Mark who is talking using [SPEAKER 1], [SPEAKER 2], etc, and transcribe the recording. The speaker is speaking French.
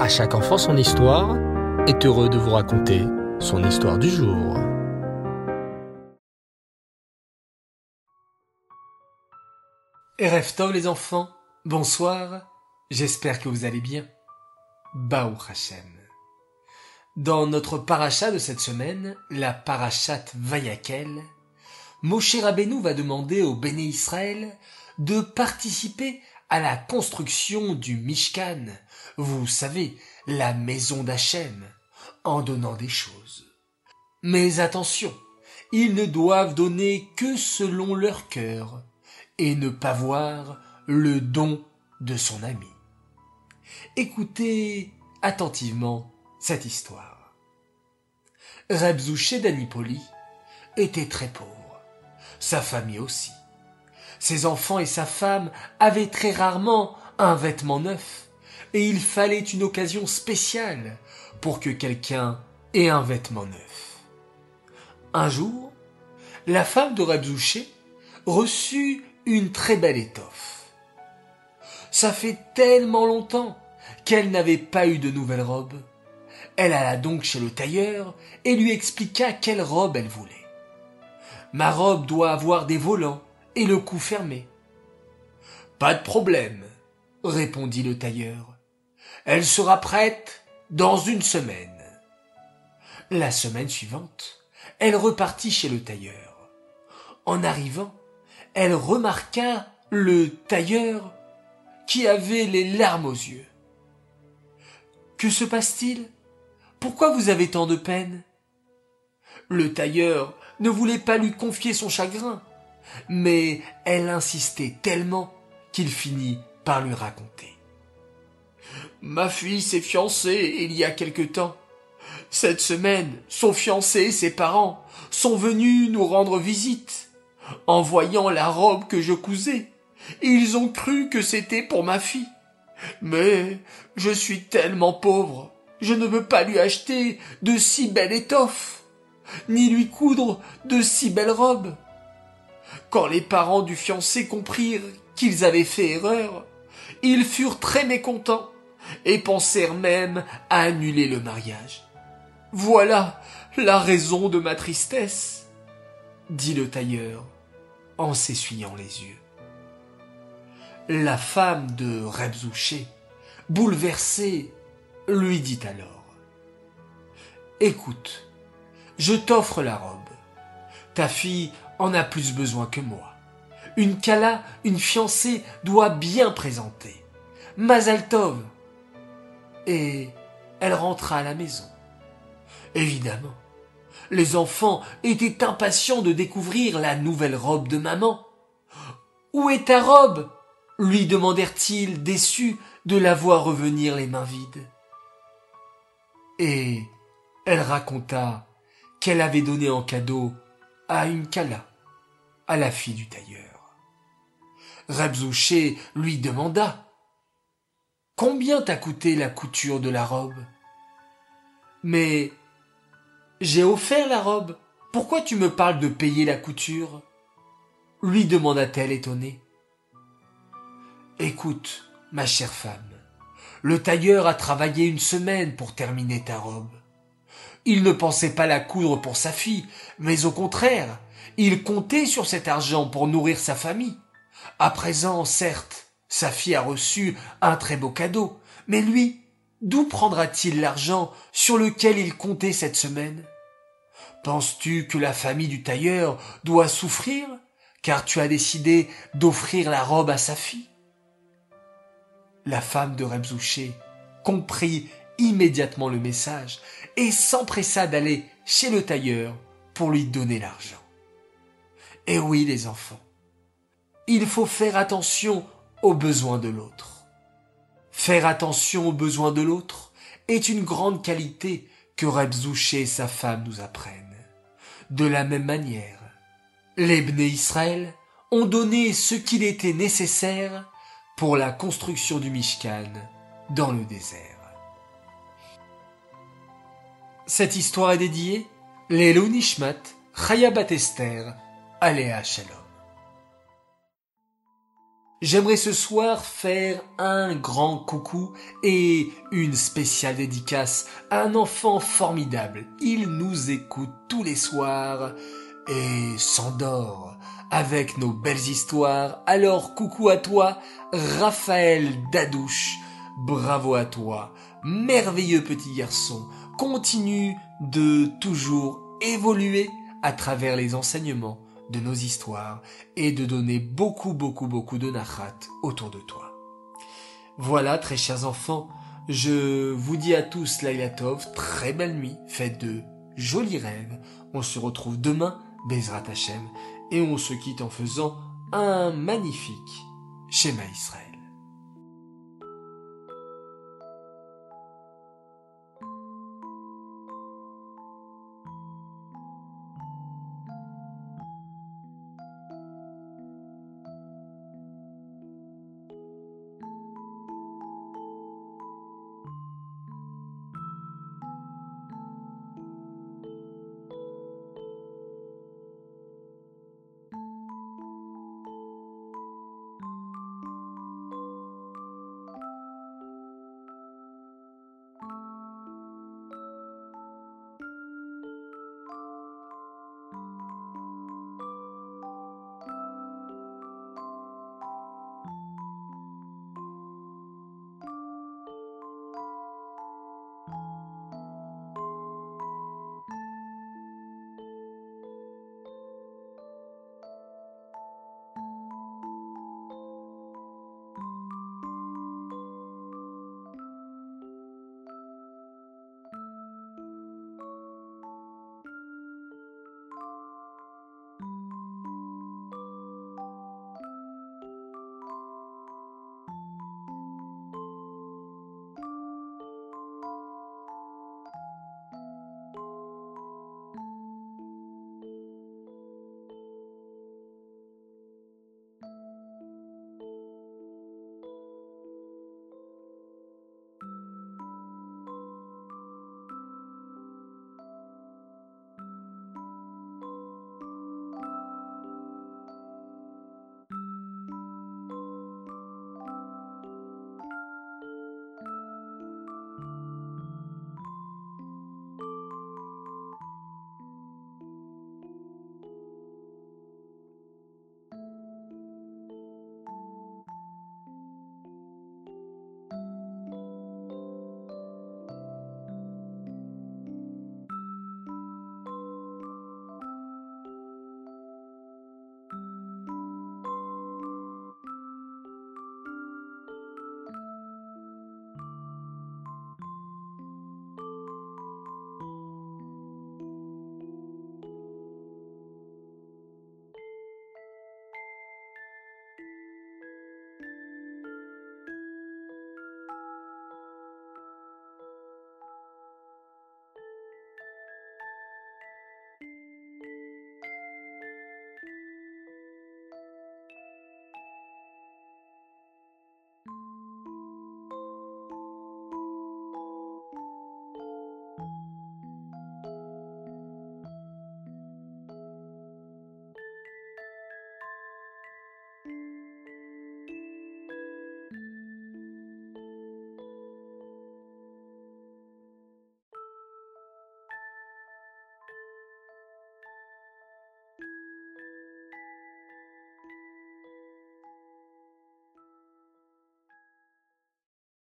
[SPEAKER 1] À chaque enfant son histoire est heureux de vous raconter son histoire du jour.
[SPEAKER 2] Erev les enfants, bonsoir, j'espère que vous allez bien. Baou Hashem. Dans notre paracha de cette semaine, la parachat Vayakel, Moshe Rabbeinu va demander au Béné Israël de participer à la construction du Mishkan, vous savez, la maison d'Hachem, en donnant des choses. Mais attention, ils ne doivent donner que selon leur cœur, et ne pas voir le don de son ami. Écoutez attentivement cette histoire. Rebzouché d'Anipoli était très pauvre, sa famille aussi. Ses enfants et sa femme avaient très rarement un vêtement neuf, et il fallait une occasion spéciale pour que quelqu'un ait un vêtement neuf. Un jour, la femme de Rebzouché reçut une très belle étoffe. Ça fait tellement longtemps qu'elle n'avait pas eu de nouvelle robe. Elle alla donc chez le tailleur et lui expliqua quelle robe elle voulait. Ma robe doit avoir des volants et le cou fermé. Pas de problème, répondit le tailleur. Elle sera prête dans une semaine. La semaine suivante, elle repartit chez le tailleur. En arrivant, elle remarqua le tailleur qui avait les larmes aux yeux. Que se passe-t-il? Pourquoi vous avez tant de peine? Le tailleur ne voulait pas lui confier son chagrin, mais elle insistait tellement qu'il finit par lui raconter. Ma fille s'est fiancée il y a quelque temps. Cette semaine, son fiancé et ses parents sont venus nous rendre visite. En voyant la robe que je cousais, ils ont cru que c'était pour ma fille. Mais je suis tellement pauvre, je ne veux pas lui acheter de si belle étoffe, ni lui coudre de si belles robes. Quand les parents du fiancé comprirent qu'ils avaient fait erreur, ils furent très mécontents et pensèrent même à annuler le mariage. Voilà la raison de ma tristesse, dit le tailleur en s'essuyant les yeux. La femme de Rebzouché, bouleversée, lui dit alors Écoute, je t'offre la robe. Ta fille en a plus besoin que moi. Une Kala, une fiancée, doit bien présenter. Mazaltov. Et elle rentra à la maison. Évidemment, les enfants étaient impatients de découvrir la nouvelle robe de maman. Où est ta robe? lui demandèrent-ils déçus de la voir revenir les mains vides. Et elle raconta qu'elle avait donné en cadeau à une Kala, à la fille du tailleur. Rebzouché lui demanda Combien t'a coûté la couture de la robe? Mais j'ai offert la robe. Pourquoi tu me parles de payer la couture? lui demanda-t-elle étonnée. Écoute, ma chère femme, le tailleur a travaillé une semaine pour terminer ta robe. Il ne pensait pas la coudre pour sa fille, mais au contraire, il comptait sur cet argent pour nourrir sa famille. À présent, certes, sa fille a reçu un très beau cadeau, mais lui, d'où prendra-t-il l'argent sur lequel il comptait cette semaine? Penses-tu que la famille du tailleur doit souffrir car tu as décidé d'offrir la robe à sa fille? La femme de Rebzouché comprit immédiatement le message et s'empressa d'aller chez le tailleur pour lui donner l'argent. Et oui, les enfants, il faut faire attention aux besoins de l'autre. Faire attention aux besoins de l'autre est une grande qualité que Rebzouché et sa femme nous apprennent. De la même manière, les Bné Israël ont donné ce qu'il était nécessaire pour la construction du Mishkan dans le désert. Cette histoire est dédiée Lélo Nishmat, Chaya Esther, Aléa Shalom. J'aimerais ce soir faire un grand coucou et une spéciale dédicace à un enfant formidable. Il nous écoute tous les soirs et s'endort avec nos belles histoires. Alors coucou à toi, Raphaël Dadouche. Bravo à toi, merveilleux petit garçon. Continue de toujours évoluer à travers les enseignements de nos histoires et de donner beaucoup, beaucoup, beaucoup de nachat autour de toi. Voilà, très chers enfants, je vous dis à tous Lailatov, très belle nuit, faites de jolis rêves. On se retrouve demain, Bezrat Hashem, et on se quitte en faisant un magnifique schéma Israël. you